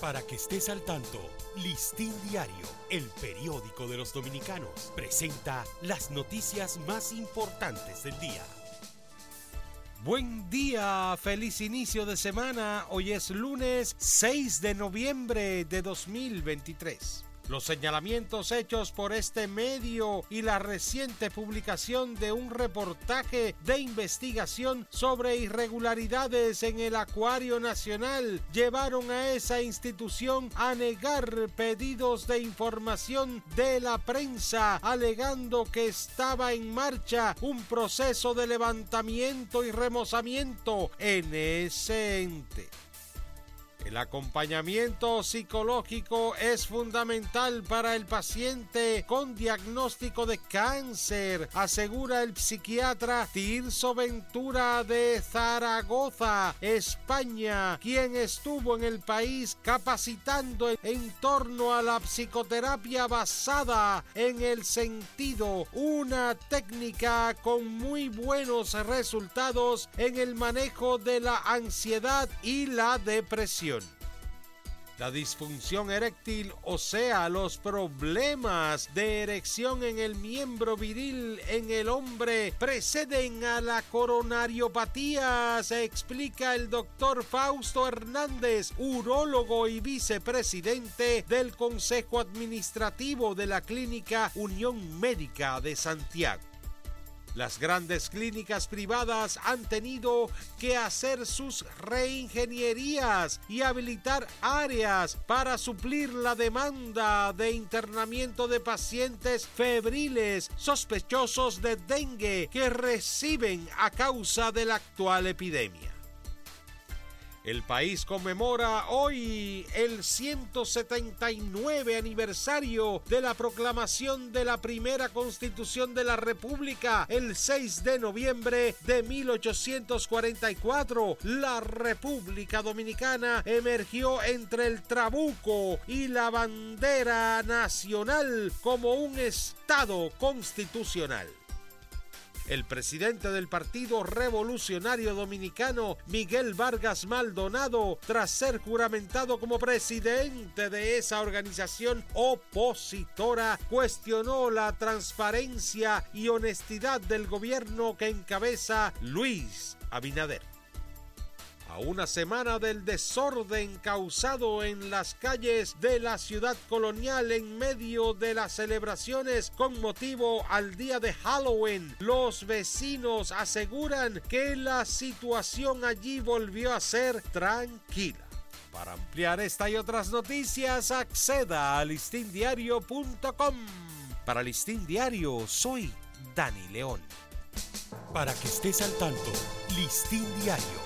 Para que estés al tanto, Listín Diario, el periódico de los dominicanos, presenta las noticias más importantes del día. Buen día, feliz inicio de semana. Hoy es lunes 6 de noviembre de 2023. Los señalamientos hechos por este medio y la reciente publicación de un reportaje de investigación sobre irregularidades en el Acuario Nacional llevaron a esa institución a negar pedidos de información de la prensa, alegando que estaba en marcha un proceso de levantamiento y remozamiento en ese ente. El acompañamiento psicológico es fundamental para el paciente con diagnóstico de cáncer, asegura el psiquiatra Tirso Ventura de Zaragoza, España, quien estuvo en el país capacitando en torno a la psicoterapia basada en el sentido, una técnica con muy buenos resultados en el manejo de la ansiedad y la depresión. La disfunción eréctil, o sea, los problemas de erección en el miembro viril en el hombre, preceden a la coronariopatía, se explica el doctor Fausto Hernández, urólogo y vicepresidente del Consejo Administrativo de la Clínica Unión Médica de Santiago. Las grandes clínicas privadas han tenido que hacer sus reingenierías y habilitar áreas para suplir la demanda de internamiento de pacientes febriles sospechosos de dengue que reciben a causa de la actual epidemia. El país conmemora hoy el 179 aniversario de la proclamación de la primera constitución de la República el 6 de noviembre de 1844. La República Dominicana emergió entre el trabuco y la bandera nacional como un Estado constitucional. El presidente del Partido Revolucionario Dominicano, Miguel Vargas Maldonado, tras ser juramentado como presidente de esa organización opositora, cuestionó la transparencia y honestidad del gobierno que encabeza Luis Abinader. Una semana del desorden causado en las calles de la ciudad colonial en medio de las celebraciones con motivo al día de Halloween, los vecinos aseguran que la situación allí volvió a ser tranquila. Para ampliar esta y otras noticias, acceda a listindiario.com. Para Listín Diario, soy Dani León. Para que estés al tanto, Listín Diario,